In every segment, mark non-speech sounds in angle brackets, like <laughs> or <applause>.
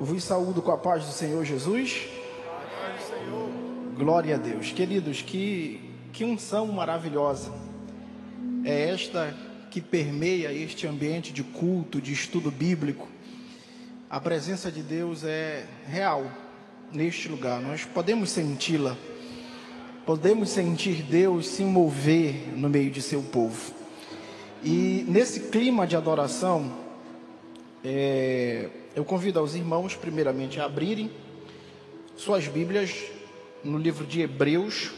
Vos saúdo com a paz do Senhor Jesus. Glória a Deus. Queridos, que, que unção maravilhosa é esta que permeia este ambiente de culto, de estudo bíblico. A presença de Deus é real neste lugar. Nós podemos senti-la. Podemos sentir Deus se mover no meio de seu povo. E nesse clima de adoração, é, eu convido aos irmãos, primeiramente, a abrirem suas Bíblias no livro de Hebreus.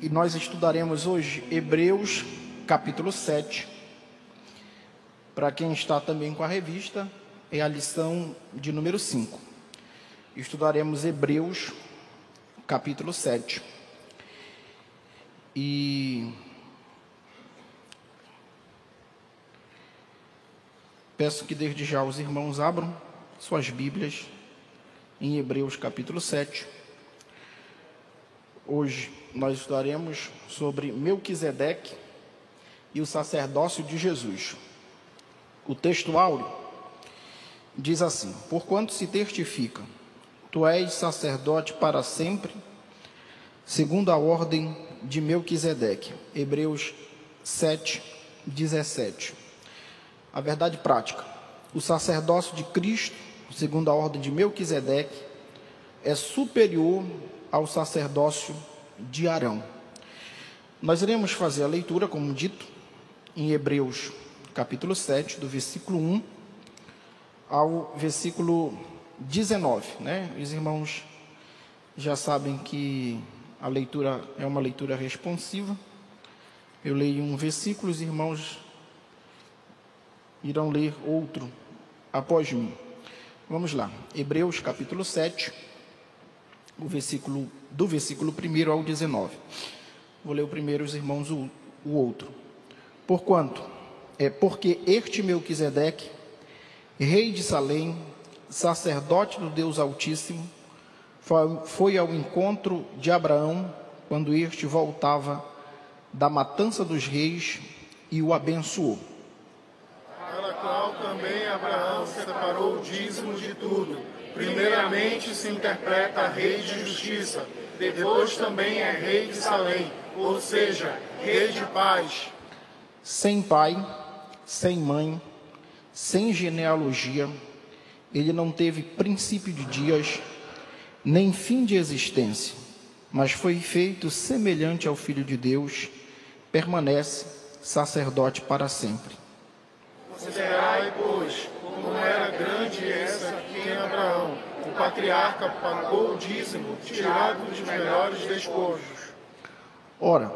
E nós estudaremos hoje Hebreus, capítulo 7. Para quem está também com a revista, é a lição de número 5. Estudaremos Hebreus, capítulo 7. E Peço que desde já os irmãos abram suas Bíblias em Hebreus capítulo 7. Hoje nós estudaremos sobre Melquisedeque e o sacerdócio de Jesus. O texto áureo diz assim: Porquanto se testifica, tu és sacerdote para sempre, segundo a ordem de Melquisedeque. Hebreus 7, 17 a verdade prática. O sacerdócio de Cristo, segundo a ordem de Melquisedeque, é superior ao sacerdócio de Arão. Nós iremos fazer a leitura, como dito, em Hebreus, capítulo 7, do versículo 1 ao versículo 19, né? Os irmãos já sabem que a leitura é uma leitura responsiva. Eu leio um versículo, os irmãos irão ler outro após mim. Vamos lá. Hebreus capítulo 7, o versículo do versículo 1 ao 19. Vou ler o primeiro, os irmãos o, o outro. Porquanto é porque este Melquisedeque, rei de Salém, sacerdote do Deus Altíssimo, foi ao encontro de Abraão quando este voltava da matança dos reis e o abençoou qual também Abraão separou o dízimo de tudo. Primeiramente se interpreta rei de justiça, depois também é rei de Salém, ou seja, rei de paz. Sem pai, sem mãe, sem genealogia, ele não teve princípio de dias, nem fim de existência, mas foi feito semelhante ao Filho de Deus, permanece sacerdote para sempre. Considerai, pois, como era grande essa aqui em Abraão. O patriarca pagou o dízimo, tirado dos melhores despojos. Ora,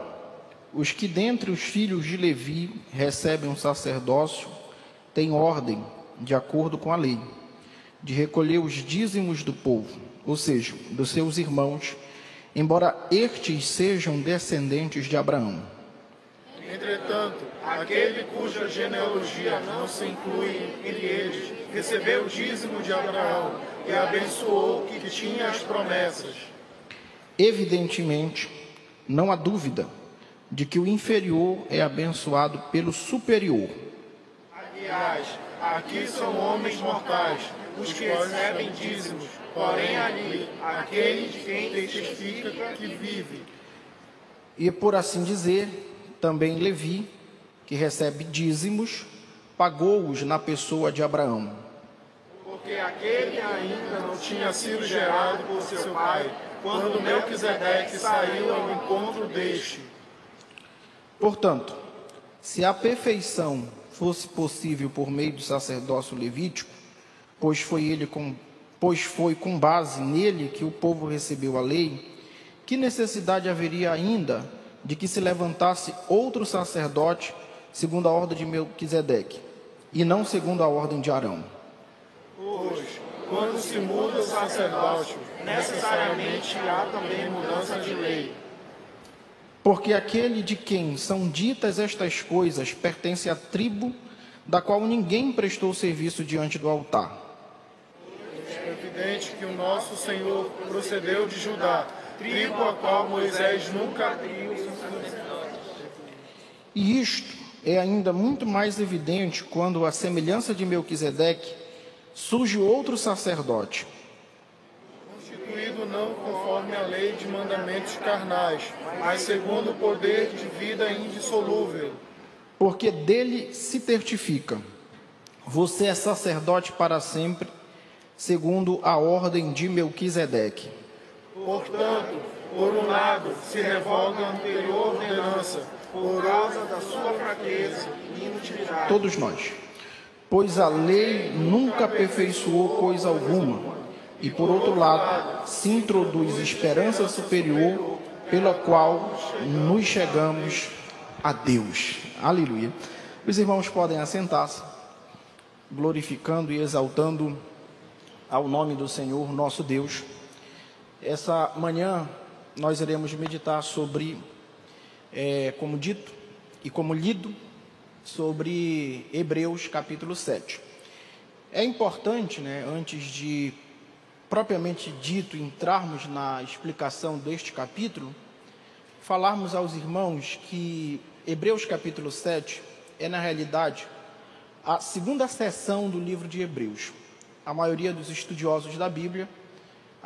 os que dentre os filhos de Levi recebem um sacerdócio têm ordem, de acordo com a lei, de recolher os dízimos do povo, ou seja, dos seus irmãos, embora estes sejam descendentes de Abraão. Entretanto, aquele cuja genealogia não se inclui entre eles, recebeu o dízimo de Abraão e abençoou o que tinha as promessas. Evidentemente, não há dúvida de que o inferior é abençoado pelo superior. Aliás, aqui são homens mortais, os que recebem dízimos, porém ali, aquele de quem testifica que vive. E por assim dizer, também Levi, que recebe dízimos, pagou-os na pessoa de Abraão. Porque aquele ainda não tinha sido gerado por seu pai, quando Melquisedeque saiu ao encontro deste. Portanto, se a perfeição fosse possível por meio do sacerdócio levítico, pois foi ele com, pois foi com base nele que o povo recebeu a lei, que necessidade haveria ainda de que se levantasse outro sacerdote segundo a ordem de Melquisedeque, e não segundo a ordem de Arão. Pois, quando se muda o sacerdócio, necessariamente há também mudança de lei. Porque aquele de quem são ditas estas coisas pertence à tribo da qual ninguém prestou serviço diante do altar. É evidente que o nosso Senhor procedeu de Judá, tribo a qual Moisés nunca abriu e isto é ainda muito mais evidente quando, a semelhança de Melquisedeque, surge outro sacerdote, constituído não conforme a lei de mandamentos carnais, mas segundo o poder de vida indissolúvel. porque dele se certifica. Você é sacerdote para sempre, segundo a ordem de Melquisedeque. Portanto, por um lado, se revoga a anterior ordenança, por causa da sua fraqueza e inutilidade. Todos nós. Pois a lei nunca aperfeiçoou coisa alguma, e por outro lado, se introduz esperança superior, pela qual nos chegamos a Deus. Aleluia. Os irmãos podem assentar-se, glorificando e exaltando ao nome do Senhor, nosso Deus. Essa manhã nós iremos meditar sobre, é, como dito e como lido, sobre Hebreus capítulo 7. É importante, né, antes de propriamente dito entrarmos na explicação deste capítulo, falarmos aos irmãos que Hebreus capítulo 7 é, na realidade, a segunda seção do livro de Hebreus. A maioria dos estudiosos da Bíblia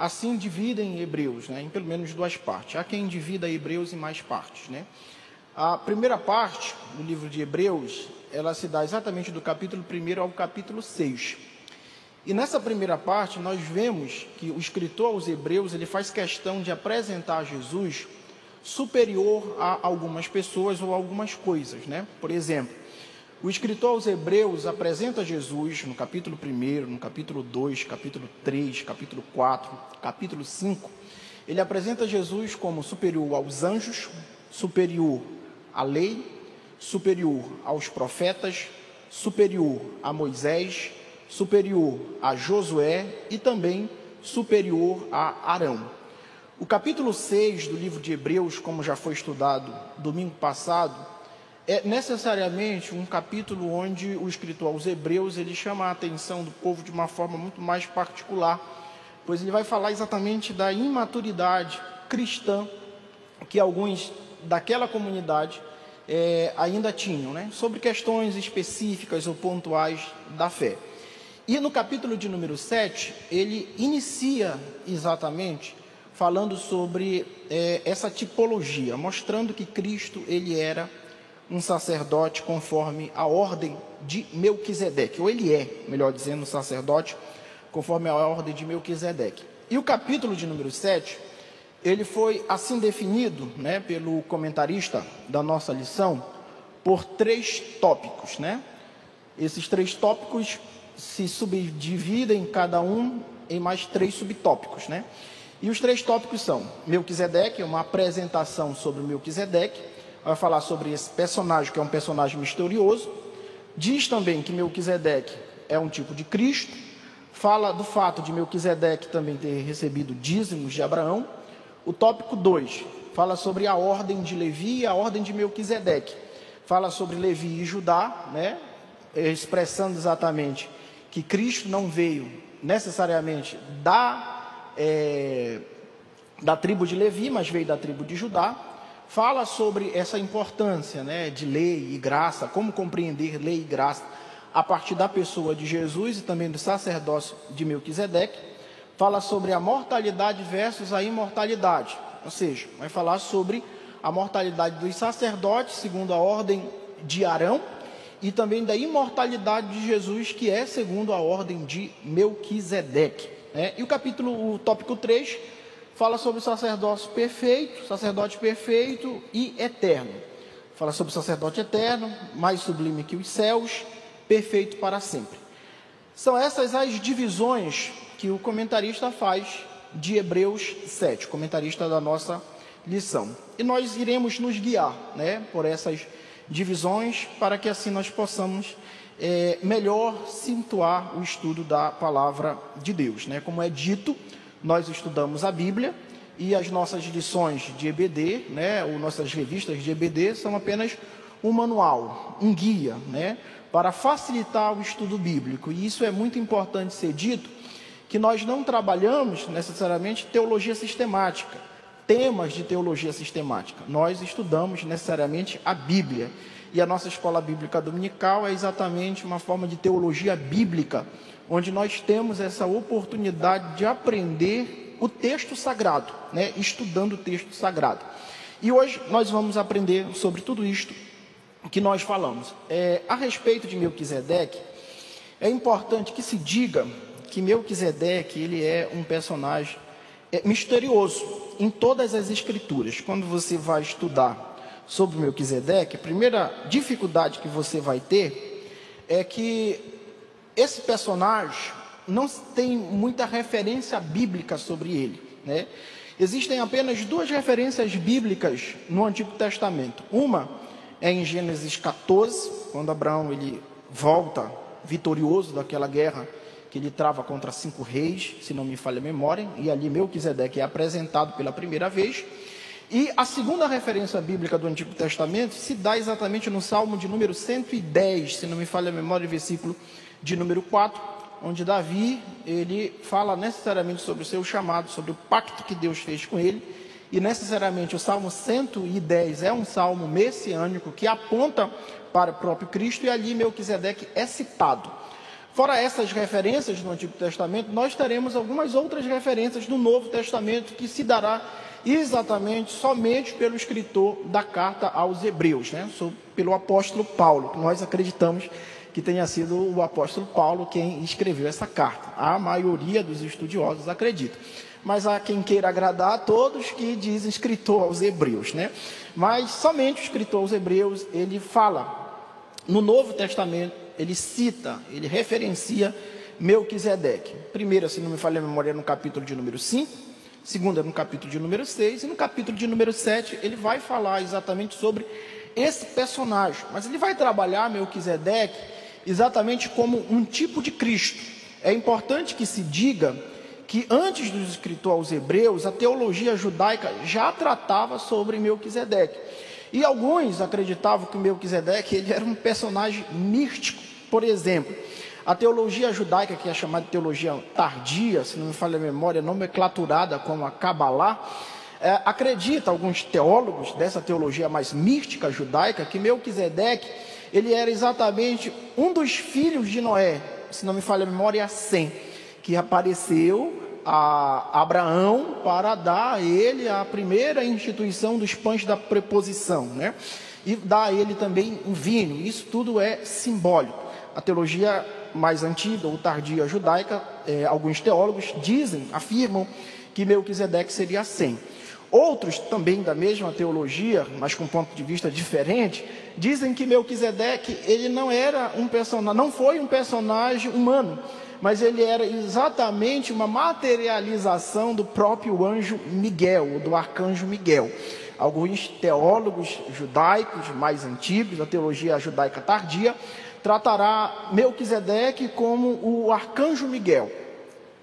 assim dividem Hebreus, né, em pelo menos duas partes. Há quem divida Hebreus em mais partes, né? A primeira parte do livro de Hebreus, ela se dá exatamente do capítulo 1 ao capítulo 6. E nessa primeira parte, nós vemos que o escritor aos Hebreus, ele faz questão de apresentar Jesus superior a algumas pessoas ou algumas coisas, né? Por exemplo, o escritor aos Hebreus apresenta Jesus no capítulo 1, no capítulo 2, capítulo 3, capítulo 4, capítulo 5. Ele apresenta Jesus como superior aos anjos, superior à lei, superior aos profetas, superior a Moisés, superior a Josué e também superior a Arão. O capítulo 6 do livro de Hebreus, como já foi estudado domingo passado, é necessariamente um capítulo onde o escritor aos Hebreus ele chama a atenção do povo de uma forma muito mais particular, pois ele vai falar exatamente da imaturidade cristã que alguns daquela comunidade é, ainda tinham, né? sobre questões específicas ou pontuais da fé. E no capítulo de número 7, ele inicia exatamente falando sobre é, essa tipologia, mostrando que Cristo ele era um sacerdote conforme a ordem de Melquisedeque, ou ele é, melhor dizendo, um sacerdote conforme a ordem de Melquisedeque. E o capítulo de número 7, ele foi assim definido, né, pelo comentarista da nossa lição, por três tópicos, né? Esses três tópicos se subdividem cada um em mais três subtópicos, né? E os três tópicos são Melquisedeque, uma apresentação sobre Melquisedeque, vai falar sobre esse personagem que é um personagem misterioso. Diz também que Melquisedeque é um tipo de Cristo. Fala do fato de Melquisedeque também ter recebido dízimos de Abraão. O tópico 2 fala sobre a ordem de Levi e a ordem de Melquisedeque. Fala sobre Levi e Judá, né? expressando exatamente que Cristo não veio necessariamente da, é, da tribo de Levi, mas veio da tribo de Judá. Fala sobre essa importância né, de lei e graça, como compreender lei e graça a partir da pessoa de Jesus e também do sacerdócio de Melquisedeque. Fala sobre a mortalidade versus a imortalidade, ou seja, vai falar sobre a mortalidade dos sacerdotes, segundo a ordem de Arão, e também da imortalidade de Jesus, que é segundo a ordem de Melquisedeque. Né? E o capítulo, o tópico 3, fala sobre o sacerdócio perfeito, sacerdote perfeito e eterno. Fala sobre o sacerdote eterno, mais sublime que os céus, perfeito para sempre. São essas as divisões que o comentarista faz de Hebreus 7, comentarista da nossa lição. E nós iremos nos guiar né, por essas divisões para que assim nós possamos é, melhor situar o estudo da palavra de Deus. Né? Como é dito, nós estudamos a Bíblia e as nossas lições de EBD, né, ou nossas revistas de EBD, são apenas um manual, um guia, né, para facilitar o estudo bíblico. E isso é muito importante ser dito, que nós não trabalhamos necessariamente teologia sistemática temas de teologia sistemática. Nós estudamos necessariamente a Bíblia. E a nossa escola bíblica dominical é exatamente uma forma de teologia bíblica, onde nós temos essa oportunidade de aprender o texto sagrado, né? estudando o texto sagrado. E hoje nós vamos aprender sobre tudo isto que nós falamos. É, a respeito de Melquisedeque, é importante que se diga que Melquisedeque ele é um personagem é, misterioso em todas as escrituras. Quando você vai estudar sobre Melquisedeque, a primeira dificuldade que você vai ter é que esse personagem não tem muita referência bíblica sobre ele, né? Existem apenas duas referências bíblicas no Antigo Testamento. Uma é em Gênesis 14, quando Abraão ele volta vitorioso daquela guerra que ele trava contra cinco reis, se não me falha a memória, e ali Melquisedeque é apresentado pela primeira vez. E a segunda referência bíblica do Antigo Testamento se dá exatamente no Salmo de número 110, se não me falha a memória, versículo de número 4, onde Davi, ele fala necessariamente sobre o seu chamado, sobre o pacto que Deus fez com ele, e necessariamente o Salmo 110 é um salmo messiânico que aponta para o próprio Cristo, e ali Melquisedeque é citado. Fora essas referências do Antigo Testamento, nós teremos algumas outras referências do Novo Testamento que se dará exatamente somente pelo escritor da carta aos Hebreus, né? pelo apóstolo Paulo, que nós acreditamos que tenha sido o apóstolo Paulo quem escreveu essa carta. A maioria dos estudiosos acredita. Mas há quem queira agradar a todos que diz escritor aos Hebreus, né? Mas somente o escritor aos Hebreus, ele fala no Novo Testamento, ele cita, ele referencia Melquisedeque. Primeiro, se não me falha a memória, no capítulo de número 5, segunda no capítulo de número 6 e no capítulo de número 7, ele vai falar exatamente sobre esse personagem, mas ele vai trabalhar Melquisedeque exatamente como um tipo de Cristo. É importante que se diga que antes do escritor aos Hebreus, a teologia judaica já tratava sobre Melquisedeque. E alguns acreditavam que Melquisedeque ele era um personagem místico. Por exemplo, a teologia judaica, que é chamada de teologia tardia, se não me falha a memória, nomenclaturada como a Kabbalah, é, acredita alguns teólogos dessa teologia mais mística judaica que Melquisedeque ele era exatamente um dos filhos de Noé, se não me falha a memória, Sem, que apareceu a Abraão para dar a ele a primeira instituição dos pães da preposição, né? E dar a ele também o vinho. Isso tudo é simbólico. A teologia mais antiga ou tardia judaica, é, alguns teólogos dizem, afirmam que Melquisedeque seria Sem. Outros, também da mesma teologia, mas com um ponto de vista diferente, dizem que Melquisedeque ele não era um personagem, não foi um personagem humano, mas ele era exatamente uma materialização do próprio anjo Miguel, do arcanjo Miguel. Alguns teólogos judaicos mais antigos, da teologia judaica tardia, tratará Melquisedeque como o arcanjo Miguel.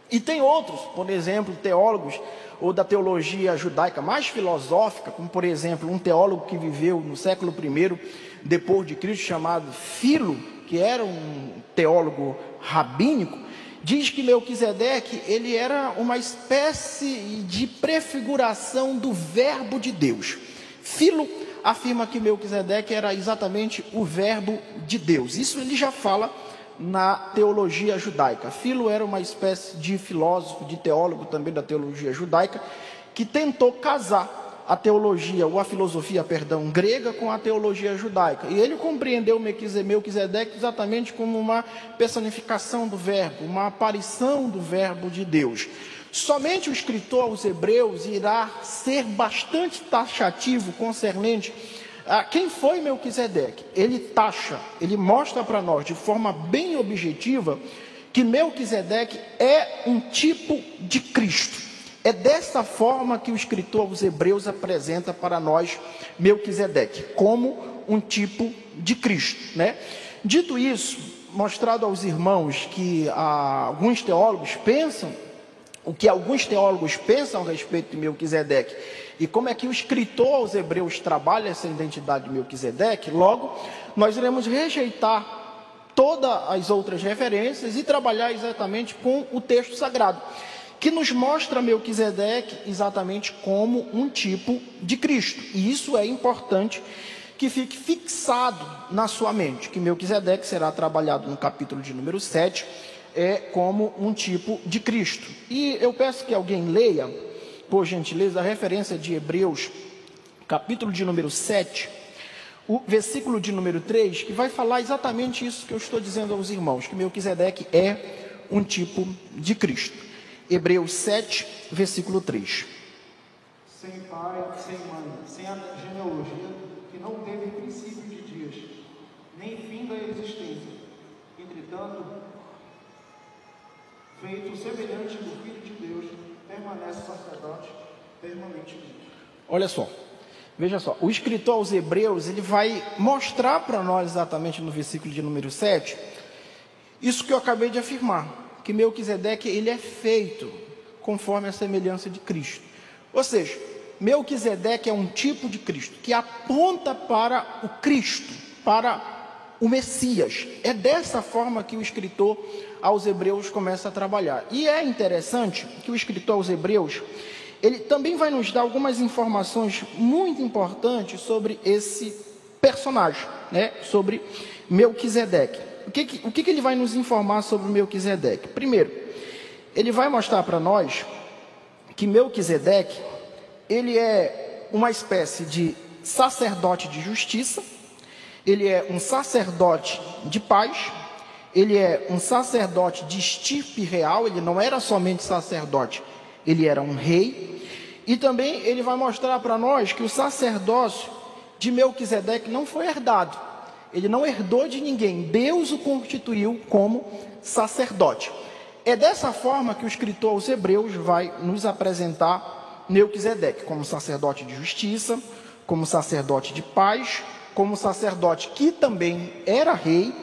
E tem outros, por exemplo, teólogos ou da teologia judaica mais filosófica, como por exemplo um teólogo que viveu no século I depois de Cristo chamado Filo, que era um teólogo rabínico, diz que Melquisedeque ele era uma espécie de prefiguração do verbo de Deus. Filo afirma que Melquisedeque era exatamente o verbo de Deus. Isso ele já fala na teologia judaica. Filo era uma espécie de filósofo, de teólogo também da teologia judaica, que tentou casar a teologia, ou a filosofia, perdão, grega com a teologia judaica. E ele compreendeu Melquisedeque exatamente como uma personificação do verbo, uma aparição do verbo de Deus. Somente o escritor aos Hebreus irá ser bastante taxativo concernente ah, quem foi Melquisedeque? Ele taxa, ele mostra para nós de forma bem objetiva que Melquisedeque é um tipo de Cristo. É dessa forma que o escritor aos Hebreus apresenta para nós Melquisedeque, como um tipo de Cristo. Né? Dito isso, mostrado aos irmãos que ah, alguns teólogos pensam, o que alguns teólogos pensam a respeito de Melquisedeque, e como é que o escritor aos Hebreus trabalha essa identidade de Melquisedeque, logo nós iremos rejeitar todas as outras referências e trabalhar exatamente com o texto sagrado, que nos mostra Melquisedeque exatamente como um tipo de Cristo. E isso é importante que fique fixado na sua mente, que Melquisedeque será trabalhado no capítulo de número 7, é como um tipo de Cristo. E eu peço que alguém leia, por gentileza, a referência de Hebreus, capítulo de número 7, o versículo de número 3, que vai falar exatamente isso que eu estou dizendo aos irmãos, que Melquisedeque é um tipo de Cristo. Hebreus 7, versículo 3. Sem pai, sem mãe, sem a genealogia, que não teve princípio de dias, nem fim da existência. Entretanto, feito semelhante do Filho de Deus, permanece sacerdote permanentemente. Olha só, veja só, o escritor aos Hebreus, ele vai mostrar para nós exatamente no versículo de número 7, isso que eu acabei de afirmar que Melquisedeque ele é feito conforme a semelhança de Cristo. Ou seja, Melquisedeque é um tipo de Cristo que aponta para o Cristo, para o Messias. É dessa forma que o escritor aos Hebreus começa a trabalhar. E é interessante que o escritor aos Hebreus ele também vai nos dar algumas informações muito importantes sobre esse personagem, né? Sobre Melquisedeque o que, que, o que, que ele vai nos informar sobre Melquisedeque? Primeiro, ele vai mostrar para nós que Melquisedeque, ele é uma espécie de sacerdote de justiça, ele é um sacerdote de paz, ele é um sacerdote de estirpe real, ele não era somente sacerdote, ele era um rei, e também ele vai mostrar para nós que o sacerdócio de Melquisedeque não foi herdado, ele não herdou de ninguém, Deus o constituiu como sacerdote. É dessa forma que o escritor aos Hebreus vai nos apresentar Melquisedeque como sacerdote de justiça, como sacerdote de paz, como sacerdote que também era rei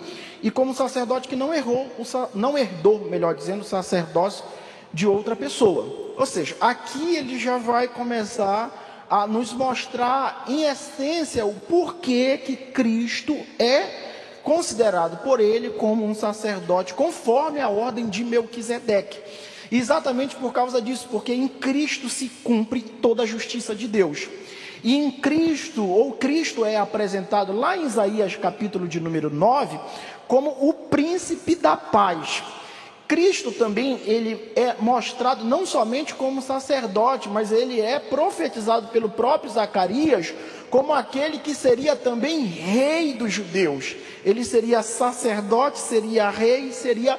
e como sacerdote que não errou, não herdou, melhor dizendo, o sacerdócio de outra pessoa. Ou seja, aqui ele já vai começar a nos mostrar em essência o porquê que Cristo é considerado por ele como um sacerdote conforme a ordem de Melquisedeque. Exatamente por causa disso, porque em Cristo se cumpre toda a justiça de Deus. E em Cristo, ou Cristo é apresentado lá em Isaías capítulo de número 9, como o príncipe da paz. Cristo também ele é mostrado não somente como sacerdote, mas ele é profetizado pelo próprio Zacarias como aquele que seria também rei dos judeus. Ele seria sacerdote, seria rei, seria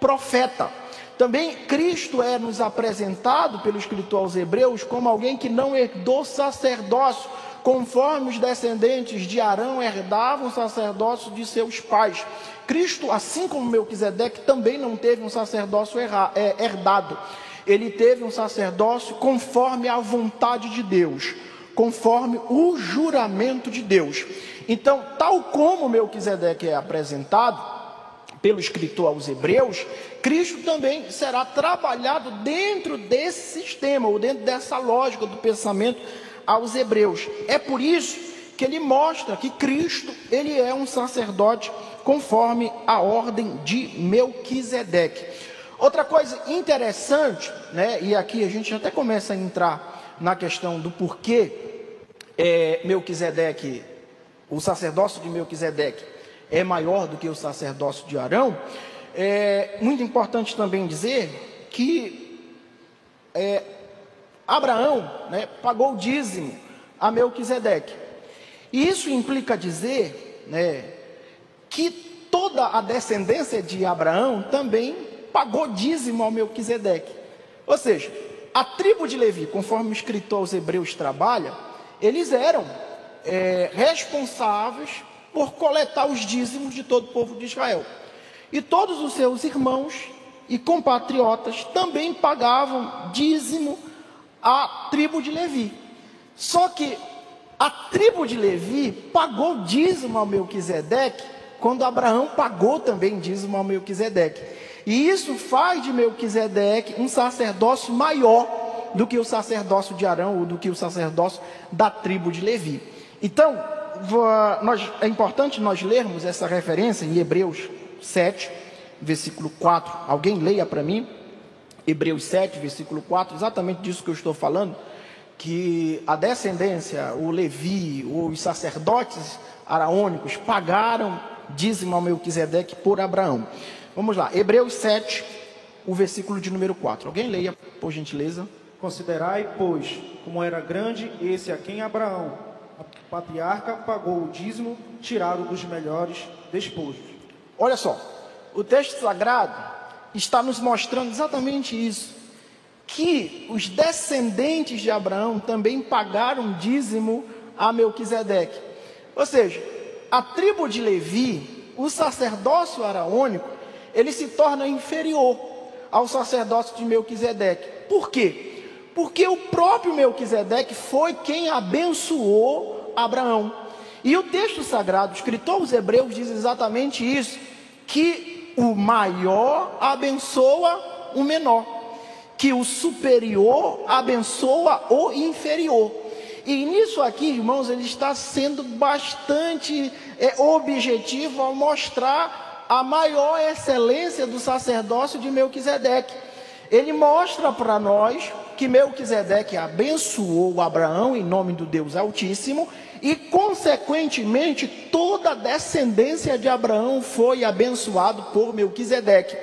profeta. Também Cristo é nos apresentado pelo escritor aos Hebreus como alguém que não herdou sacerdócio, conforme os descendentes de Arão herdavam o sacerdócio de seus pais. Cristo, assim como Melquisedeque, também não teve um sacerdócio é, herdado. Ele teve um sacerdócio conforme a vontade de Deus, conforme o juramento de Deus. Então, tal como Melquisedeque é apresentado pelo escritor aos Hebreus, Cristo também será trabalhado dentro desse sistema, ou dentro dessa lógica do pensamento aos hebreus. É por isso que ele mostra que Cristo, ele é um sacerdote conforme a ordem de Melquisedeque. Outra coisa interessante, né, e aqui a gente até começa a entrar na questão do porquê é, Melquisedeque, o sacerdócio de Melquisedeque é maior do que o sacerdócio de Arão, é muito importante também dizer que é, Abraão né, pagou o dízimo a Melquisedeque. E isso implica dizer né, que toda a descendência de Abraão também pagou dízimo ao Melquisedeque. Ou seja, a tribo de Levi, conforme o escritor aos Hebreus trabalha, eles eram é, responsáveis por coletar os dízimos de todo o povo de Israel. E todos os seus irmãos e compatriotas também pagavam dízimo à tribo de Levi. Só que a tribo de Levi pagou dízimo ao Melquisedeque quando Abraão pagou também dízimo ao Melquisedeque. E isso faz de Melquisedeque um sacerdócio maior do que o sacerdócio de Arão ou do que o sacerdócio da tribo de Levi. Então, nós, é importante nós lermos essa referência em Hebreus 7, versículo 4. Alguém leia para mim? Hebreus 7, versículo 4, exatamente disso que eu estou falando, que a descendência, o Levi, os sacerdotes araônicos pagaram dízimo ao Melquisedeque por Abraão. Vamos lá, Hebreus 7, o versículo de número 4. Alguém leia, por gentileza? Considerai, pois, como era grande esse a quem Abraão, a patriarca, pagou o dízimo tirado dos melhores despojos. Olha só, o texto sagrado está nos mostrando exatamente isso. Que os descendentes de Abraão também pagaram dízimo a Melquisedeque. Ou seja, a tribo de Levi, o sacerdócio araônico, ele se torna inferior ao sacerdócio de Melquisedeque. Por quê? Porque o próprio Melquisedeque foi quem abençoou Abraão. E o texto sagrado, escrito aos Hebreus, diz exatamente isso: que o maior abençoa o menor, que o superior abençoa o inferior. E nisso aqui, irmãos, ele está sendo bastante é, objetivo ao mostrar a maior excelência do sacerdócio de Melquisedeque. Ele mostra para nós que Melquisedeque abençoou Abraão em nome do Deus Altíssimo e, consequentemente, toda a descendência de Abraão foi abençoado por Melquisedeque.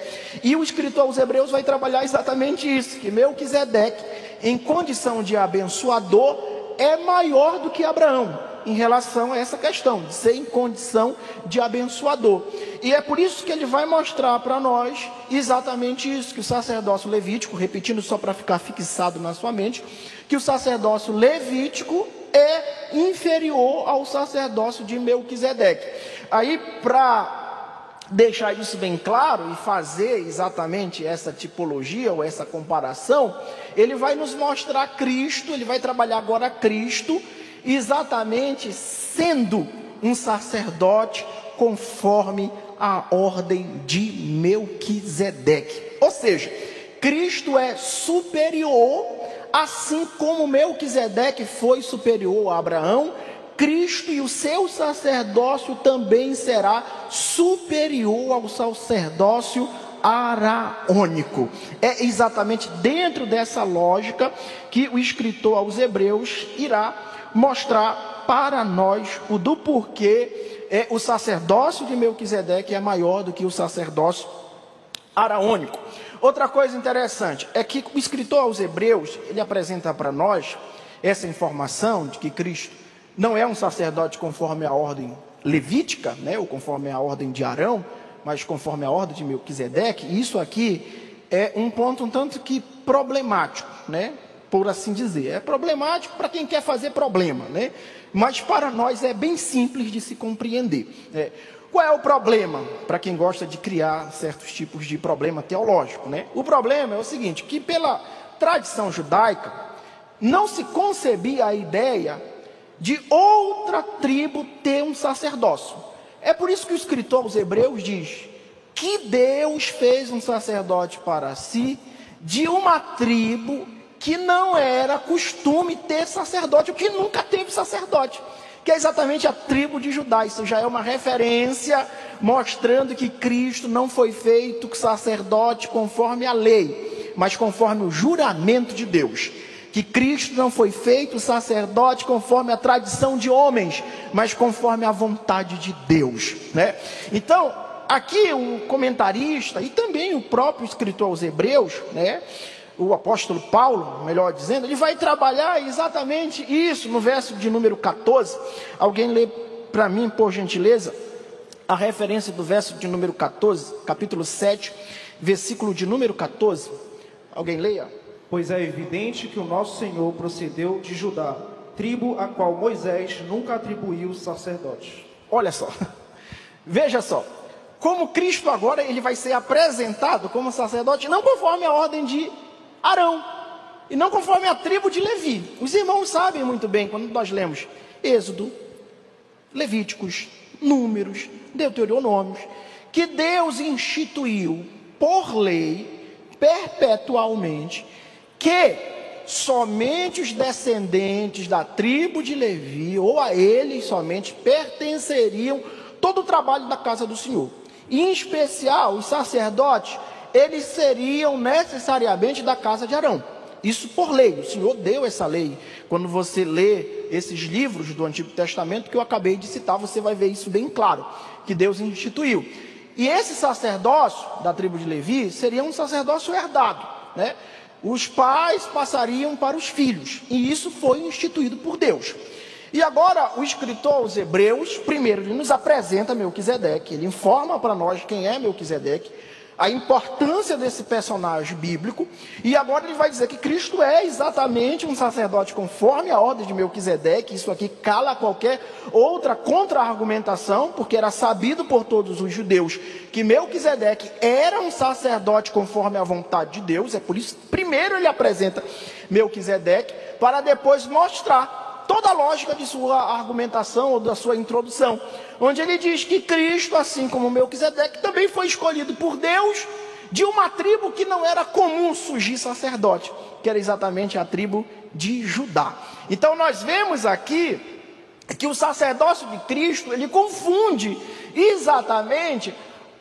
E o escritor aos Hebreus vai trabalhar exatamente isso, que Melquisedeque, em condição de abençoador, é maior do que Abraão em relação a essa questão de ser em condição de abençoador. E é por isso que ele vai mostrar para nós exatamente isso: que o sacerdócio levítico, repetindo só para ficar fixado na sua mente, que o sacerdócio levítico é inferior ao sacerdócio de Melquisedeque. Aí, para deixar isso bem claro e fazer exatamente essa tipologia ou essa comparação, ele vai nos mostrar Cristo, ele vai trabalhar agora Cristo, exatamente sendo um sacerdote conforme a ordem de Melquisedeque. Ou seja, Cristo é superior, assim como Melquisedeque foi superior a Abraão, Cristo e o seu sacerdócio também será superior ao sacerdócio araônico. É exatamente dentro dessa lógica que o escritor aos Hebreus irá mostrar para nós o do porquê é, o sacerdócio de Melquisedeque é maior do que o sacerdócio araônico. Outra coisa interessante é que o escritor aos Hebreus, ele apresenta para nós essa informação de que Cristo não é um sacerdote conforme a ordem levítica, né, ou conforme a ordem de Arão, mas conforme a ordem de Melquisedeque, isso aqui é um ponto um tanto que problemático, né, por assim dizer. É problemático para quem quer fazer problema, né, mas para nós é bem simples de se compreender. Né. Qual é o problema para quem gosta de criar certos tipos de problema teológico? Né? O problema é o seguinte: que pela tradição judaica não se concebia a ideia de outra tribo ter um sacerdócio. É por isso que o escritor aos Hebreus diz que Deus fez um sacerdote para si de uma tribo que não era costume ter sacerdote, ou que nunca teve sacerdote, que é exatamente a tribo de Judá. Isso já é uma referência mostrando que Cristo não foi feito sacerdote conforme a lei, mas conforme o juramento de Deus que Cristo não foi feito sacerdote conforme a tradição de homens, mas conforme a vontade de Deus, né? Então, aqui o comentarista e também o próprio escritor aos Hebreus, né? O apóstolo Paulo, melhor dizendo, ele vai trabalhar exatamente isso no verso de número 14. Alguém lê para mim, por gentileza, a referência do verso de número 14, capítulo 7, versículo de número 14. Alguém leia? pois é evidente que o nosso Senhor procedeu de Judá, tribo a qual Moisés nunca atribuiu sacerdotes. Olha só, <laughs> veja só, como Cristo agora ele vai ser apresentado como sacerdote, não conforme a ordem de Arão, e não conforme a tribo de Levi. Os irmãos sabem muito bem quando nós lemos Êxodo, Levíticos, Números, Deuteronômios, que Deus instituiu por lei, perpetualmente, que somente os descendentes da tribo de Levi, ou a eles somente, pertenceriam todo o trabalho da casa do Senhor. E, em especial, os sacerdotes, eles seriam necessariamente da casa de Arão. Isso por lei, o Senhor deu essa lei. Quando você lê esses livros do Antigo Testamento que eu acabei de citar, você vai ver isso bem claro, que Deus instituiu. E esse sacerdócio da tribo de Levi seria um sacerdócio herdado, né? Os pais passariam para os filhos, e isso foi instituído por Deus. E agora o escritor aos Hebreus, primeiro ele nos apresenta Melquisedeque, ele informa para nós quem é Melquisedeque, a importância desse personagem bíblico, e agora ele vai dizer que Cristo é exatamente um sacerdote conforme a ordem de Melquisedeque, isso aqui cala qualquer outra contra-argumentação, porque era sabido por todos os judeus que Melquisedeque era um sacerdote conforme a vontade de Deus, é por isso primeiro ele apresenta Melquisedeque, para depois mostrar toda a lógica de sua argumentação ou da sua introdução, onde ele diz que Cristo, assim como Melquisedeque, também foi escolhido por Deus de uma tribo que não era comum surgir sacerdote, que era exatamente a tribo de Judá. Então nós vemos aqui que o sacerdócio de Cristo, ele confunde exatamente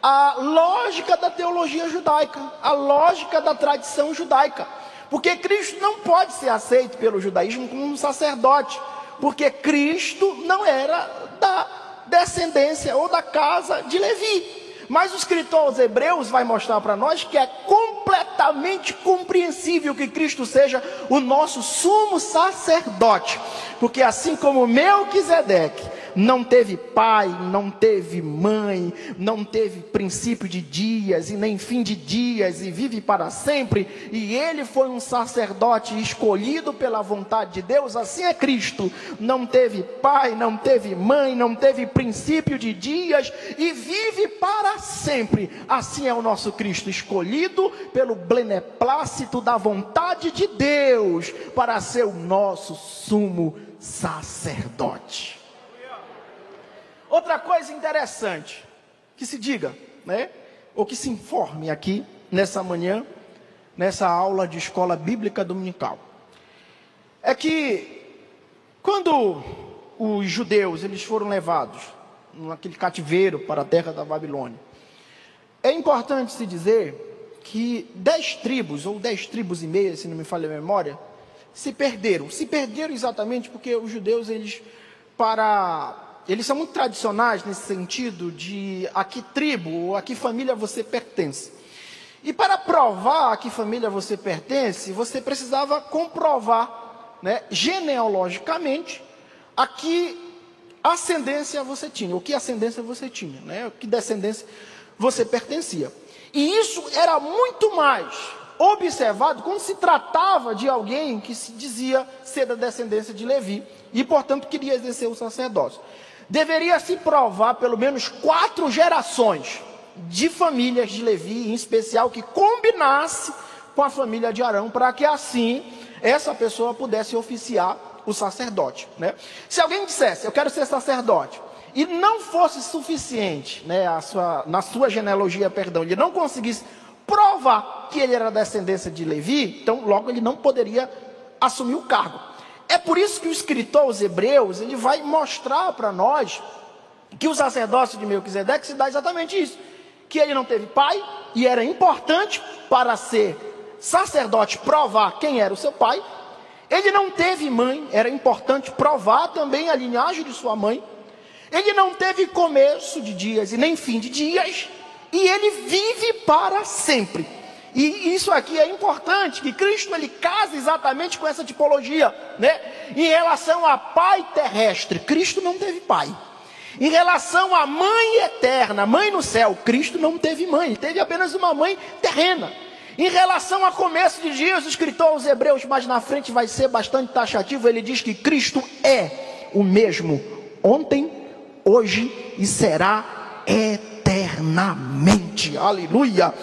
a lógica da teologia judaica, a lógica da tradição judaica. Porque Cristo não pode ser aceito pelo judaísmo como um sacerdote, porque Cristo não era da descendência ou da casa de Levi. Mas o escritor aos Hebreus vai mostrar para nós que é completamente compreensível que Cristo seja o nosso sumo sacerdote, porque assim como Melquisedeque não teve pai, não teve mãe, não teve princípio de dias e nem fim de dias e vive para sempre, e ele foi um sacerdote escolhido pela vontade de Deus, assim é Cristo. Não teve pai, não teve mãe, não teve princípio de dias e vive para sempre. Assim é o nosso Cristo, escolhido pelo beneplácito da vontade de Deus para ser o nosso sumo sacerdote. Outra coisa interessante que se diga, né? Ou que se informe aqui nessa manhã, nessa aula de escola bíblica dominical, é que quando os judeus eles foram levados naquele cativeiro para a terra da Babilônia, é importante se dizer que dez tribos ou dez tribos e meia, se não me falha a memória, se perderam. Se perderam exatamente porque os judeus eles para eles são muito tradicionais nesse sentido de a que tribo ou a que família você pertence. E para provar a que família você pertence, você precisava comprovar, né, genealogicamente, a que ascendência você tinha, o que ascendência você tinha, né, o que descendência você pertencia. E isso era muito mais observado quando se tratava de alguém que se dizia ser da descendência de Levi e, portanto, queria exercer o sacerdócio deveria se provar pelo menos quatro gerações de famílias de Levi, em especial, que combinasse com a família de Arão, para que assim essa pessoa pudesse oficiar o sacerdote. Né? Se alguém dissesse, eu quero ser sacerdote, e não fosse suficiente, né, sua, na sua genealogia, perdão, ele não conseguisse provar que ele era descendência de Levi, então logo ele não poderia assumir o cargo. É por isso que o escritor aos Hebreus, ele vai mostrar para nós que o sacerdócio de Melquisedeque se dá exatamente isso, que ele não teve pai e era importante para ser sacerdote provar quem era o seu pai. Ele não teve mãe, era importante provar também a linhagem de sua mãe. Ele não teve começo de dias e nem fim de dias, e ele vive para sempre. E isso aqui é importante, que Cristo ele casa exatamente com essa tipologia, né? Em relação a pai terrestre, Cristo não teve pai. Em relação à mãe eterna, mãe no céu, Cristo não teve mãe, teve apenas uma mãe terrena. Em relação a começo de dias, o escritor aos Hebreus, mais na frente vai ser bastante taxativo, ele diz que Cristo é o mesmo ontem, hoje e será eternamente eternamente. Aleluia.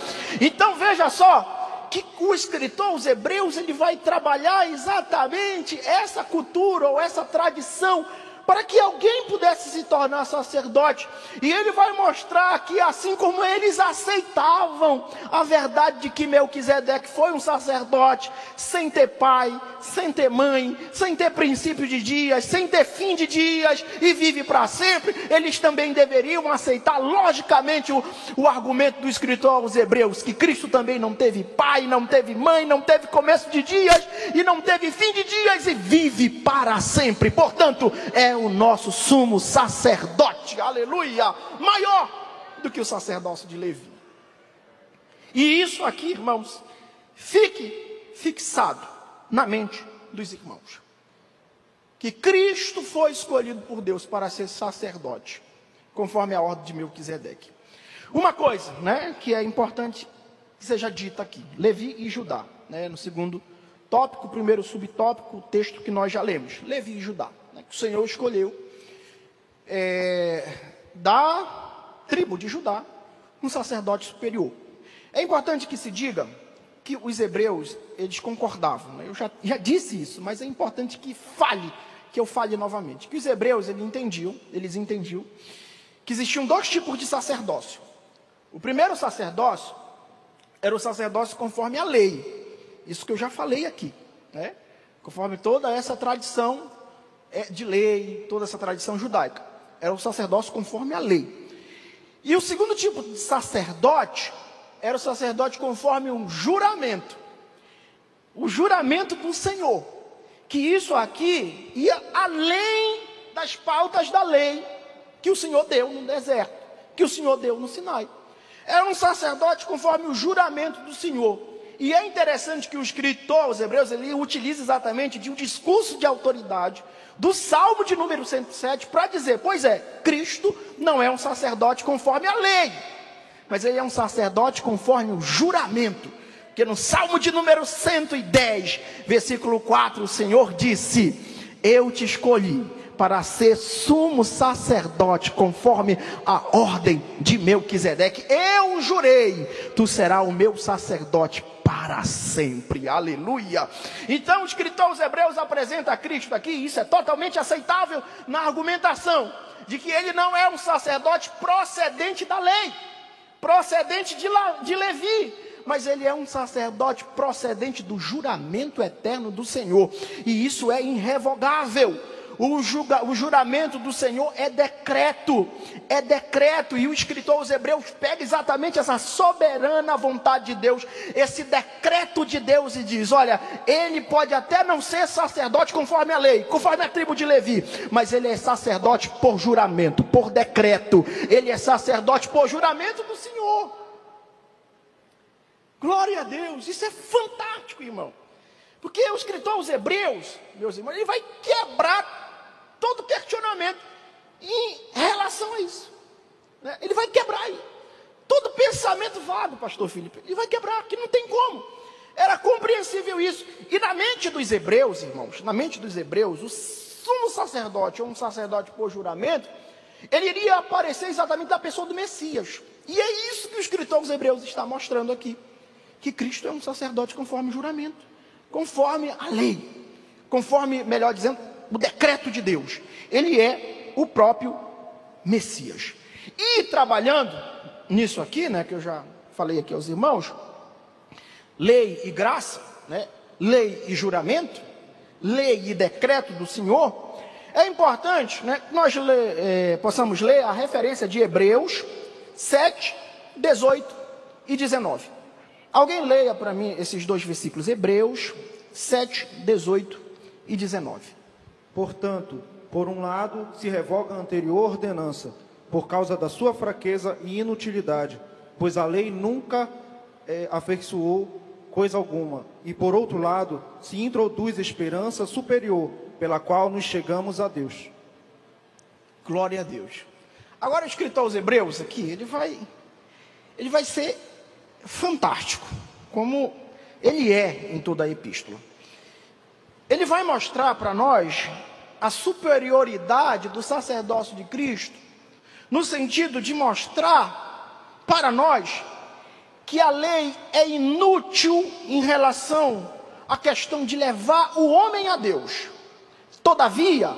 Então veja só que o escritor, os hebreus, ele vai trabalhar exatamente essa cultura ou essa tradição para que alguém pudesse se tornar sacerdote. E ele vai mostrar que assim como eles aceitavam a verdade de que Melquisedeque foi um sacerdote, sem ter pai, sem ter mãe, sem ter princípio de dias, sem ter fim de dias e vive para sempre, eles também deveriam aceitar logicamente o, o argumento do escritor aos Hebreus, que Cristo também não teve pai, não teve mãe, não teve começo de dias e não teve fim de dias e vive para sempre. Portanto, é o nosso sumo sacerdote, aleluia, maior do que o sacerdócio de Levi. E isso aqui, irmãos, fique fixado na mente dos irmãos. Que Cristo foi escolhido por Deus para ser sacerdote, conforme a ordem de Melquisedeque. Uma coisa, né, que é importante que seja dita aqui: Levi e Judá, né, no segundo tópico, primeiro subtópico, o texto que nós já lemos, Levi e Judá o Senhor escolheu é, da tribo de Judá um sacerdote superior. É importante que se diga que os hebreus, eles concordavam. Né? Eu já, já disse isso, mas é importante que fale, que eu fale novamente. Que os hebreus, eles entendiam, eles entendiam que existiam dois tipos de sacerdócio. O primeiro sacerdócio era o sacerdócio conforme a lei. Isso que eu já falei aqui, né? Conforme toda essa tradição de lei, toda essa tradição judaica. Era o sacerdócio conforme a lei. E o segundo tipo de sacerdote era o sacerdote conforme um juramento. O juramento do Senhor. Que isso aqui ia além das pautas da lei que o Senhor deu no deserto, que o Senhor deu no Sinai. Era um sacerdote conforme o juramento do Senhor. E é interessante que o escritor, os hebreus, ele utiliza exatamente de um discurso de autoridade do Salmo de número 107 para dizer: pois é, Cristo não é um sacerdote conforme a lei, mas ele é um sacerdote conforme o juramento. Porque no Salmo de número 110, versículo 4, o Senhor disse: Eu te escolhi para ser sumo sacerdote, conforme a ordem de Melquisedeque. Eu jurei, tu serás o meu sacerdote para sempre. Aleluia. Então, o escritor aos Hebreus apresenta Cristo aqui, isso é totalmente aceitável na argumentação de que ele não é um sacerdote procedente da lei, procedente de, La, de Levi, mas ele é um sacerdote procedente do juramento eterno do Senhor, e isso é irrevogável. O, julga, o juramento do Senhor é decreto, é decreto, e o escritor aos Hebreus pega exatamente essa soberana vontade de Deus, esse decreto de Deus, e diz: Olha, ele pode até não ser sacerdote conforme a lei, conforme a tribo de Levi, mas ele é sacerdote por juramento, por decreto, ele é sacerdote por juramento do Senhor. Glória a Deus, isso é fantástico, irmão. Porque o escritor aos Hebreus, meus irmãos, ele vai quebrar todo questionamento em relação a isso. Né? Ele vai quebrar aí. Todo pensamento vago, pastor Felipe, ele vai quebrar, que não tem como. Era compreensível isso. E na mente dos hebreus, irmãos, na mente dos hebreus, o sumo sacerdote, ou um sacerdote por juramento, ele iria aparecer exatamente da pessoa do Messias. E é isso que o escritor dos hebreus está mostrando aqui. Que Cristo é um sacerdote conforme o juramento, conforme a lei, conforme, melhor dizendo, o decreto de Deus. Ele é o próprio Messias. E trabalhando nisso aqui, né, que eu já falei aqui aos irmãos, lei e graça, né, lei e juramento, lei e decreto do Senhor, é importante né, que nós é, possamos ler a referência de Hebreus 7, 18 e 19. Alguém leia para mim esses dois versículos, Hebreus 7, 18 e 19. Portanto, por um lado, se revoga a anterior ordenança, por causa da sua fraqueza e inutilidade, pois a lei nunca é, afeiçoou coisa alguma. E por outro lado, se introduz esperança superior, pela qual nos chegamos a Deus. Glória a Deus. Agora o aos Hebreus aqui, ele vai ele vai ser fantástico, como ele é em toda a epístola. Ele vai mostrar para nós a superioridade do sacerdócio de Cristo, no sentido de mostrar para nós que a lei é inútil em relação à questão de levar o homem a Deus. Todavia,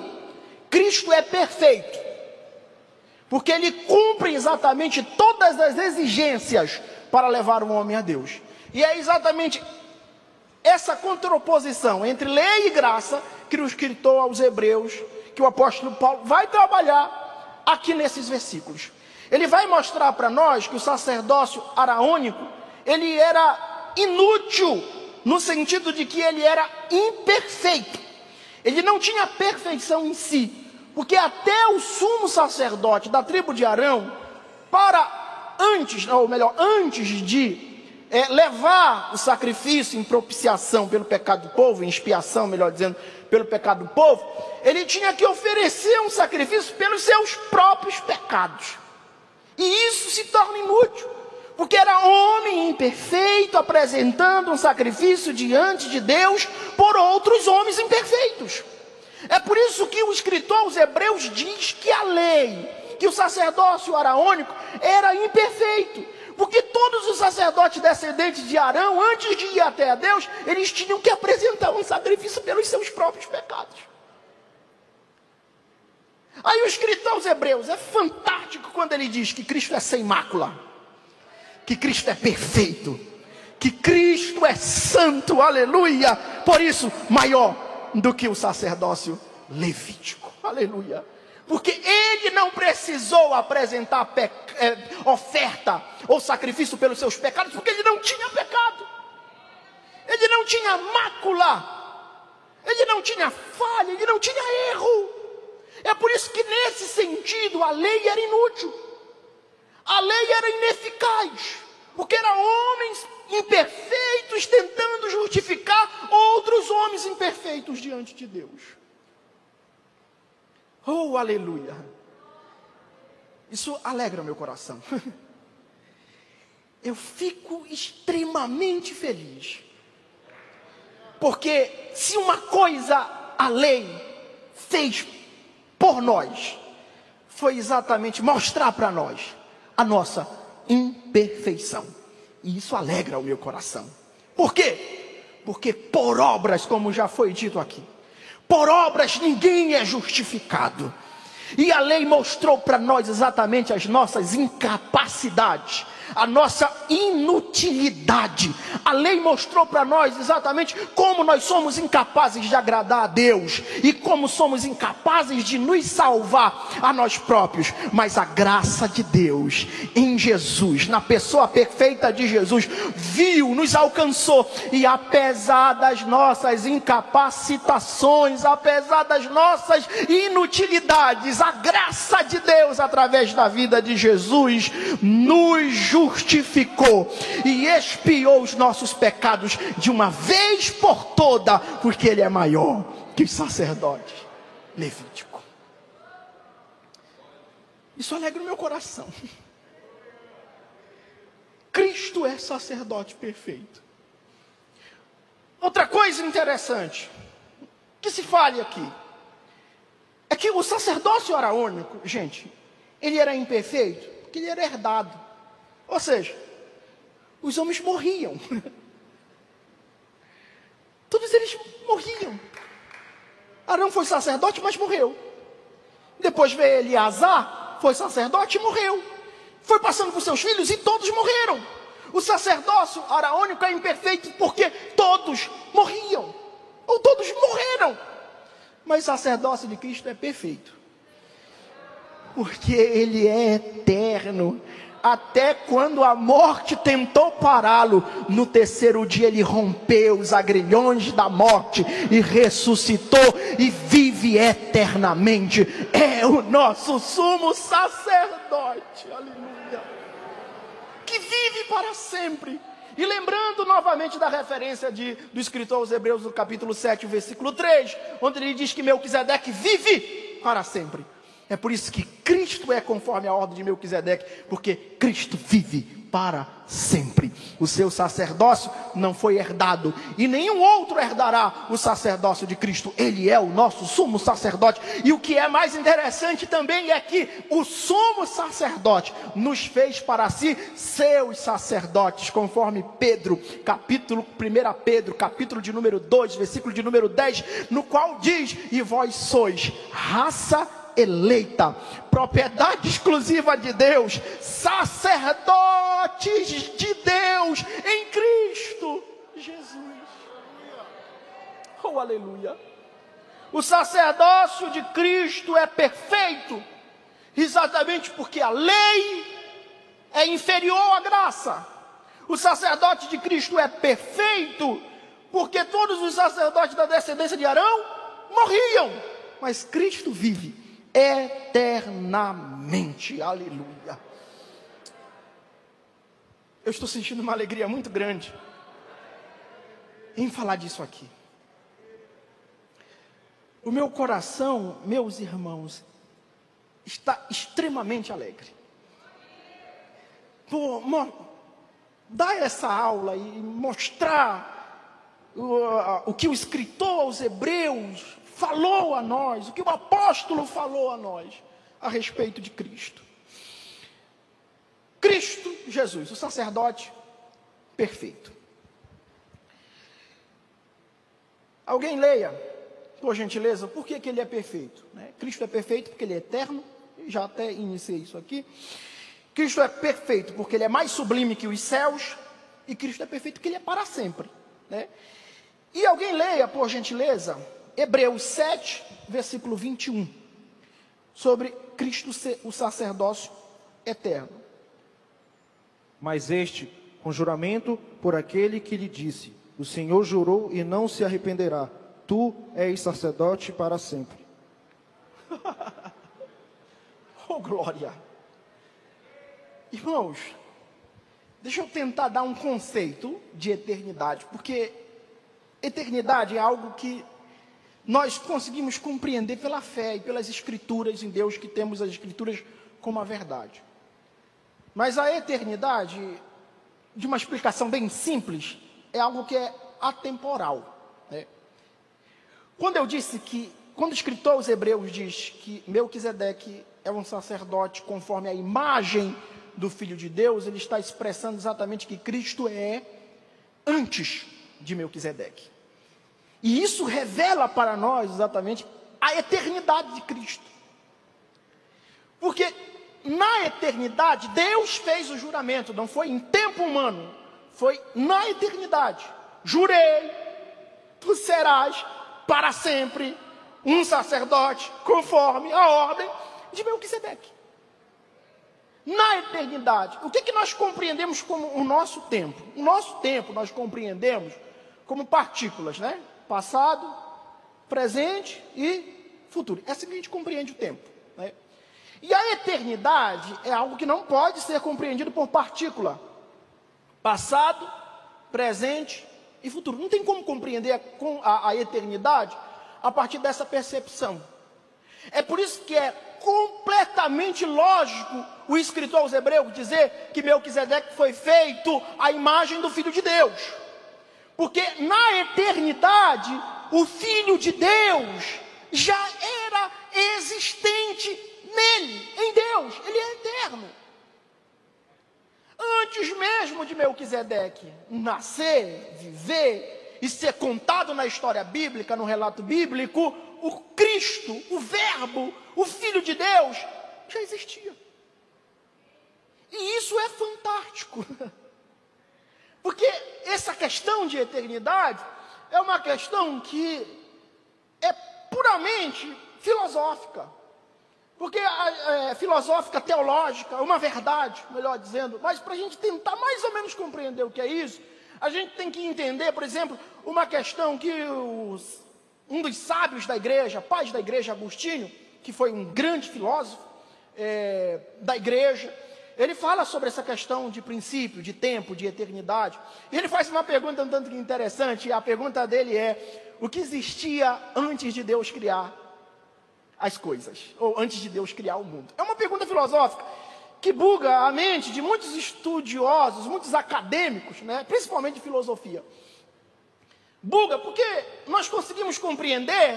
Cristo é perfeito, porque ele cumpre exatamente todas as exigências para levar um homem a Deus. E é exatamente essa contraposição entre lei e graça que o escritor aos Hebreus, que o apóstolo Paulo vai trabalhar aqui nesses versículos. Ele vai mostrar para nós que o sacerdócio araônico, ele era inútil no sentido de que ele era imperfeito. Ele não tinha perfeição em si, porque até o sumo sacerdote da tribo de Arão, para antes, ou melhor, antes de é, levar o sacrifício em propiciação pelo pecado do povo, em expiação, melhor dizendo, pelo pecado do povo, ele tinha que oferecer um sacrifício pelos seus próprios pecados. E isso se torna inútil, porque era homem imperfeito apresentando um sacrifício diante de Deus por outros homens imperfeitos. É por isso que o escritor aos Hebreus diz que a lei, que o sacerdócio araônico era imperfeito. Porque todos os sacerdotes descendentes de Arão, antes de ir até a Deus, eles tinham que apresentar um sacrifício pelos seus próprios pecados. Aí o escritor aos Hebreus é fantástico quando ele diz que Cristo é sem mácula, que Cristo é perfeito, que Cristo é santo, aleluia. Por isso, maior do que o sacerdócio levítico, aleluia porque ele não precisou apresentar é, oferta ou sacrifício pelos seus pecados, porque ele não tinha pecado, ele não tinha mácula, ele não tinha falha, ele não tinha erro. É por isso que, nesse sentido, a lei era inútil, a lei era ineficaz, porque eram homens imperfeitos tentando justificar outros homens imperfeitos diante de Deus. Oh, aleluia! Isso alegra o meu coração. <laughs> Eu fico extremamente feliz. Porque se uma coisa a lei fez por nós, foi exatamente mostrar para nós a nossa imperfeição. E isso alegra o meu coração. Por quê? Porque por obras, como já foi dito aqui, por obras ninguém é justificado. E a lei mostrou para nós exatamente as nossas incapacidades a nossa inutilidade. A lei mostrou para nós exatamente como nós somos incapazes de agradar a Deus e como somos incapazes de nos salvar a nós próprios. Mas a graça de Deus em Jesus, na pessoa perfeita de Jesus, viu, nos alcançou e apesar das nossas incapacitações, apesar das nossas inutilidades, a graça de Deus através da vida de Jesus nos justificou e expiou os nossos pecados de uma vez por toda, porque Ele é maior que os sacerdotes levítico. Isso alegra o meu coração. Cristo é sacerdote perfeito. Outra coisa interessante que se fale aqui é que o sacerdócio araônico, gente, ele era imperfeito porque ele era herdado. Ou seja, os homens morriam. <laughs> Todos eles morriam. Arão foi sacerdote, mas morreu. Depois veio Eleazar, foi sacerdote e morreu. Foi passando por seus filhos e todos morreram. O sacerdócio araônico é imperfeito porque todos morriam. Ou todos morreram. Mas o sacerdócio de Cristo é perfeito. Porque ele é eterno até quando a morte tentou pará-lo, no terceiro dia ele rompeu os agrilhões da morte e ressuscitou e vive eternamente. É o nosso sumo sacerdote, aleluia, que vive para sempre. E lembrando novamente da referência de, do escritor aos Hebreus, no capítulo 7, versículo 3, onde ele diz que Melquisedeque vive para sempre. É por isso que Cristo é conforme a ordem de Melquisedeque, porque Cristo vive para sempre. O seu sacerdócio não foi herdado e nenhum outro herdará o sacerdócio de Cristo. Ele é o nosso sumo sacerdote. E o que é mais interessante também é que o sumo sacerdote nos fez para si seus sacerdotes, conforme Pedro, capítulo 1 Pedro, capítulo de número 2, versículo de número 10, no qual diz: "E vós sois raça eleita, propriedade exclusiva de Deus, sacerdotes de Deus em Cristo Jesus. Oh, aleluia. O sacerdócio de Cristo é perfeito, exatamente porque a lei é inferior à graça. O sacerdote de Cristo é perfeito, porque todos os sacerdotes da descendência de Arão morriam, mas Cristo vive eternamente. Aleluia. Eu estou sentindo uma alegria muito grande em falar disso aqui. O meu coração, meus irmãos, está extremamente alegre. Por dar essa aula e mostrar o, o que o escritor aos Hebreus falou a nós, o que o apóstolo falou a nós a respeito de Cristo. Cristo Jesus, o sacerdote perfeito. Alguém leia, por gentileza, por que, que ele é perfeito? Né? Cristo é perfeito porque ele é eterno, já até iniciei isso aqui. Cristo é perfeito porque ele é mais sublime que os céus, e Cristo é perfeito porque ele é para sempre. Né? E alguém leia, por gentileza, Hebreus 7, versículo 21, sobre Cristo, o sacerdócio eterno. Mas este, com juramento por aquele que lhe disse: O Senhor jurou e não se arrependerá, tu és sacerdote para sempre. <laughs> oh, glória! Irmãos, deixa eu tentar dar um conceito de eternidade, porque eternidade é algo que nós conseguimos compreender pela fé e pelas escrituras em Deus, que temos as escrituras como a verdade. Mas a eternidade, de uma explicação bem simples, é algo que é atemporal. Né? Quando eu disse que, quando o escritor aos Hebreus diz que Melquisedeque é um sacerdote conforme a imagem do Filho de Deus, ele está expressando exatamente que Cristo é antes de Melquisedeque. E isso revela para nós exatamente a eternidade de Cristo. Porque na eternidade, Deus fez o juramento, não foi em tempo humano, foi na eternidade. Jurei, tu serás para sempre um sacerdote conforme a ordem de Melquisedeque. Na eternidade, o que, que nós compreendemos como o nosso tempo? O nosso tempo nós compreendemos como partículas, né? Passado, presente e futuro. É assim que a gente compreende o tempo. Né? E a eternidade é algo que não pode ser compreendido por partícula. Passado, presente e futuro. Não tem como compreender a, a, a eternidade a partir dessa percepção. É por isso que é completamente lógico o escritor aos Hebreus dizer que Melquisedeque foi feito à imagem do Filho de Deus. Porque na eternidade, o Filho de Deus já era existente nele, em Deus, ele é eterno. Antes mesmo de Melquisedeque nascer, viver e ser contado na história bíblica, no relato bíblico, o Cristo, o Verbo, o Filho de Deus, já existia. E isso é fantástico. <laughs> Porque essa questão de eternidade é uma questão que é puramente filosófica. Porque é, filosófica, teológica, é uma verdade, melhor dizendo. Mas para a gente tentar mais ou menos compreender o que é isso, a gente tem que entender, por exemplo, uma questão que os, um dos sábios da igreja, pais da igreja, Agostinho, que foi um grande filósofo é, da igreja, ele fala sobre essa questão de princípio, de tempo, de eternidade. E ele faz uma pergunta um tanto interessante, e a pergunta dele é: o que existia antes de Deus criar as coisas? Ou antes de Deus criar o mundo? É uma pergunta filosófica. que buga a mente de muitos estudiosos, muitos acadêmicos, né? principalmente de filosofia. Buga porque nós conseguimos compreender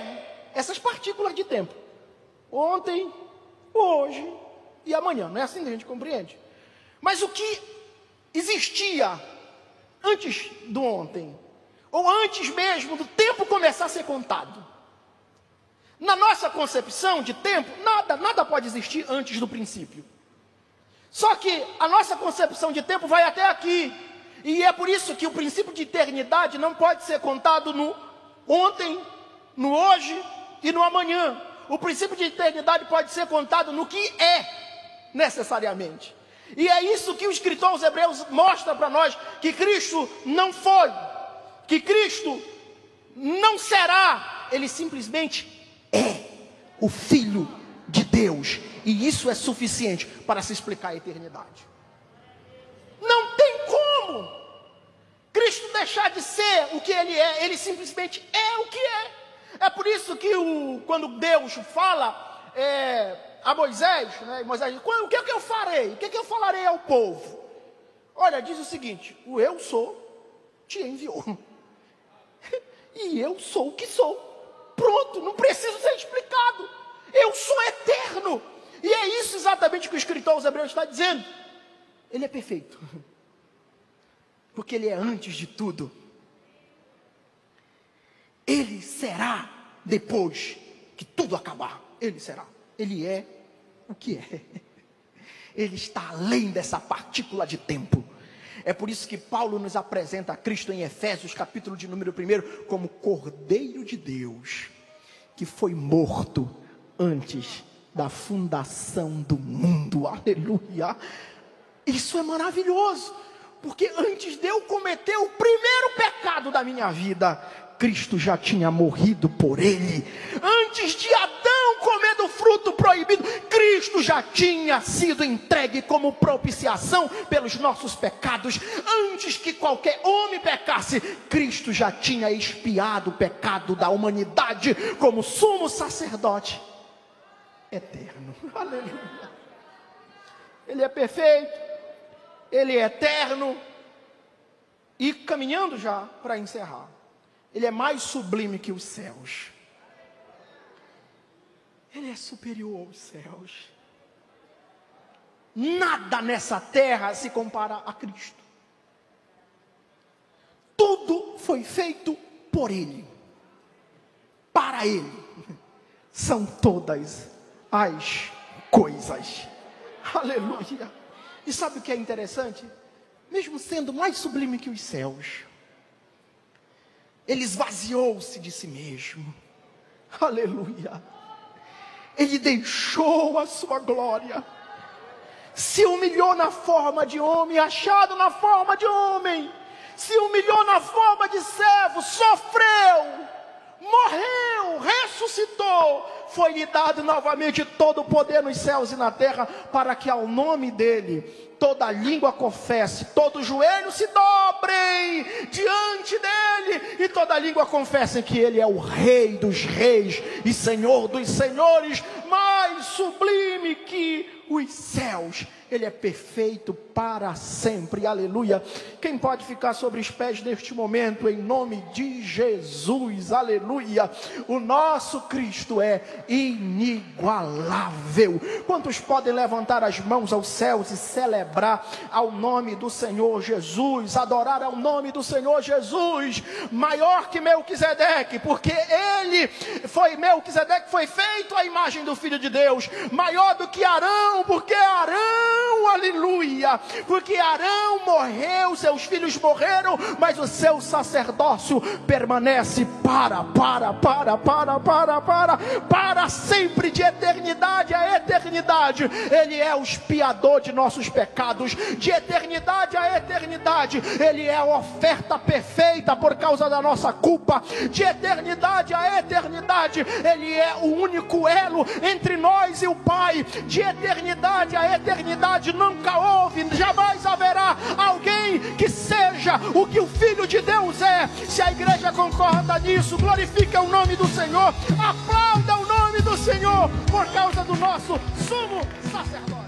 essas partículas de tempo. Ontem, hoje e amanhã. Não é assim que a gente compreende. Mas o que existia antes do ontem, ou antes mesmo do tempo começar a ser contado. Na nossa concepção de tempo, nada, nada pode existir antes do princípio. Só que a nossa concepção de tempo vai até aqui. E é por isso que o princípio de eternidade não pode ser contado no ontem, no hoje e no amanhã. O princípio de eternidade pode ser contado no que é necessariamente. E é isso que o escritor aos Hebreus mostra para nós: que Cristo não foi, que Cristo não será, ele simplesmente é o Filho de Deus. E isso é suficiente para se explicar a eternidade. Não tem como Cristo deixar de ser o que ele é, ele simplesmente é o que é. É por isso que o, quando Deus fala é, a Moisés, né, Moisés o que é que eu farei? O que é que eu falarei ao povo? Olha, diz o seguinte: o eu sou te enviou. <laughs> e eu sou o que sou. Pronto, não preciso ser explicado. Eu sou eterno. E é isso exatamente que o escritor aos Hebreus está dizendo. Ele é perfeito. <laughs> Porque ele é antes de tudo. Ele será depois que tudo acabar. Ele será. Ele é o que é. Ele está além dessa partícula de tempo. É por isso que Paulo nos apresenta a Cristo em Efésios, capítulo de número 1, como Cordeiro de Deus, que foi morto antes da fundação do mundo. Aleluia! Isso é maravilhoso, porque antes de eu cometer o primeiro pecado da minha vida, Cristo já tinha morrido por ele. Antes de Adão fruto proibido, Cristo já tinha sido entregue como propiciação pelos nossos pecados. Antes que qualquer homem pecasse, Cristo já tinha expiado o pecado da humanidade como sumo sacerdote eterno. <laughs> Aleluia. Ele é perfeito, ele é eterno. E caminhando já para encerrar. Ele é mais sublime que os céus. Ele é superior aos céus. Nada nessa terra se compara a Cristo. Tudo foi feito por Ele, para Ele. São todas as coisas. Aleluia. E sabe o que é interessante? Mesmo sendo mais sublime que os céus, ele esvaziou-se de si mesmo. Aleluia. Ele deixou a sua glória. Se humilhou na forma de homem, achado na forma de homem. Se humilhou na forma de servo, sofreu, morreu, ressuscitou. Foi-lhe dado novamente todo o poder nos céus e na terra, para que ao nome dele toda língua confesse, todo joelho se dobrem diante dele, e toda língua confesse que ele é o Rei dos Reis e Senhor dos Senhores, mais sublime que os céus ele é perfeito para sempre, aleluia. Quem pode ficar sobre os pés neste momento, em nome de Jesus, aleluia. O nosso Cristo é inigualável. Quantos podem levantar as mãos aos céus e celebrar ao nome do Senhor Jesus, adorar ao nome do Senhor Jesus, maior que Melquisedeque, porque ele foi Melquisedeque, foi feito à imagem do Filho de Deus, maior do que Arão, porque Arão, aleluia, porque Arão morreu, seus filhos morreram, mas o seu sacerdócio permanece para, para, para, para, para, para, para sempre, de eternidade a eternidade. Ele é o expiador de nossos pecados, de eternidade a eternidade. Ele é a oferta perfeita por causa da nossa culpa, de eternidade a eternidade. Ele é o único elo entre nós e o Pai, de eternidade a eternidade nunca houve, jamais haverá alguém que seja o que o Filho de Deus é. Se a igreja concorda nisso, glorifica o nome do Senhor, aplauda o nome do Senhor por causa do nosso sumo sacerdote.